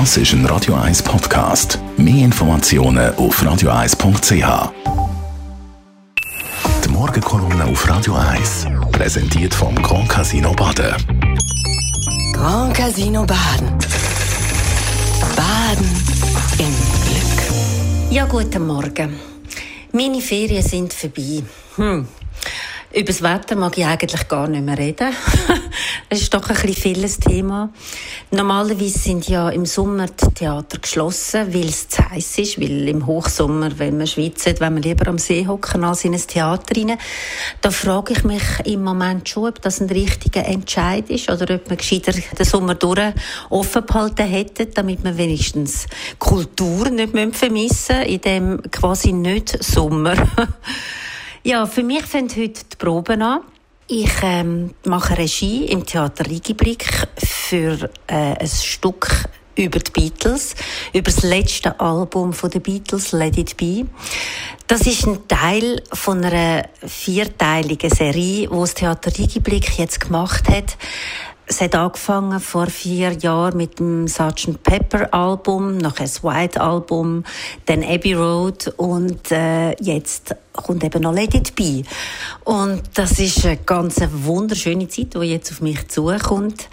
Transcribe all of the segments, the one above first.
Das ist ein Radio 1 Podcast. Mehr Informationen auf radio1.ch. Die Morgenkolumne auf Radio 1 präsentiert vom Grand Casino Baden. Grand Casino Baden. Baden im Glück. Ja, guten Morgen. Meine Ferien sind vorbei. Hm. Über das Wetter mag ich eigentlich gar nicht mehr reden. Es ist doch ein bisschen vieles Thema. Normalerweise sind ja im Sommer die Theater geschlossen, weil es zu heiß ist, weil im Hochsommer, wenn man schwitzt, wenn man lieber am See hocken als in ein Theater rein. Da frage ich mich im Moment schon, ob das ein richtiger Entscheid ist oder ob man gescheiter den Sommer durch offen behalten hätte, damit man wenigstens Kultur nicht vermissen in dem quasi nicht Sommer. Ja, für mich fängt heute die Proben an. Ich ähm, mache Regie im Theater Rigiblick für äh, ein Stück über die Beatles, über das letzte Album den Beatles, Let It Be. Das ist ein Teil von einer vierteiligen Serie, wo das Theater Rigiblick jetzt gemacht hat. Es hat angefangen vor vier Jahren mit dem Sgt. Pepper Album, nachher das White Album, dann Abbey Road und äh, jetzt kommt eben noch Let It Be. Und das ist eine ganz wunderschöne Zeit, die jetzt auf mich zukommt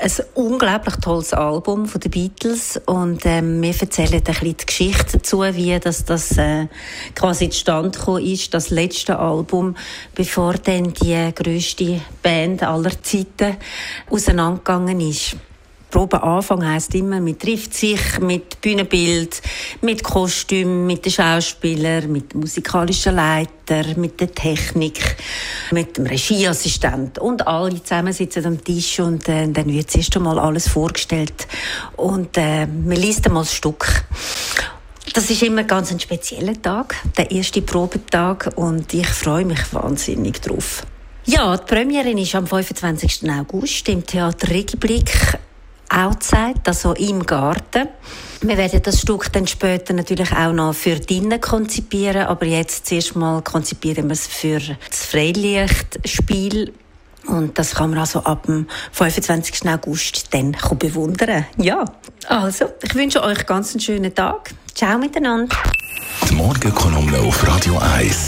ein unglaublich tolles Album von den Beatles und ähm, wir erzählen ein bisschen die Geschichte dazu, wie das, das äh, quasi zustande gekommen ist, das letzte Album, bevor dann die größte Band aller Zeiten auseinandergegangen ist. Probe Anfang heisst immer, man trifft sich mit Bühnenbild, mit Kostüm, mit den Schauspielern, mit dem musikalischen Leiter, mit der Technik, mit dem Regieassistent und alle zusammen sitzen am Tisch und äh, dann wird zuerst einmal alles vorgestellt und äh, man liest einmal das Stück. Das ist immer ganz ein spezieller Tag, der erste Probetag und ich freue mich wahnsinnig drauf. Ja, die Premiere ist am 25. August im Theater Regiblick outside, also im Garten. Wir werden das Stück dann später natürlich auch noch für drinnen konzipieren, aber jetzt zuerst mal konzipieren wir es für das Freilichtspiel. Und das kann man also ab dem 25. August dann bewundern. Ja, also, ich wünsche euch ganz einen schönen Tag. Ciao miteinander. Die Morgenkolumne auf Radio 1.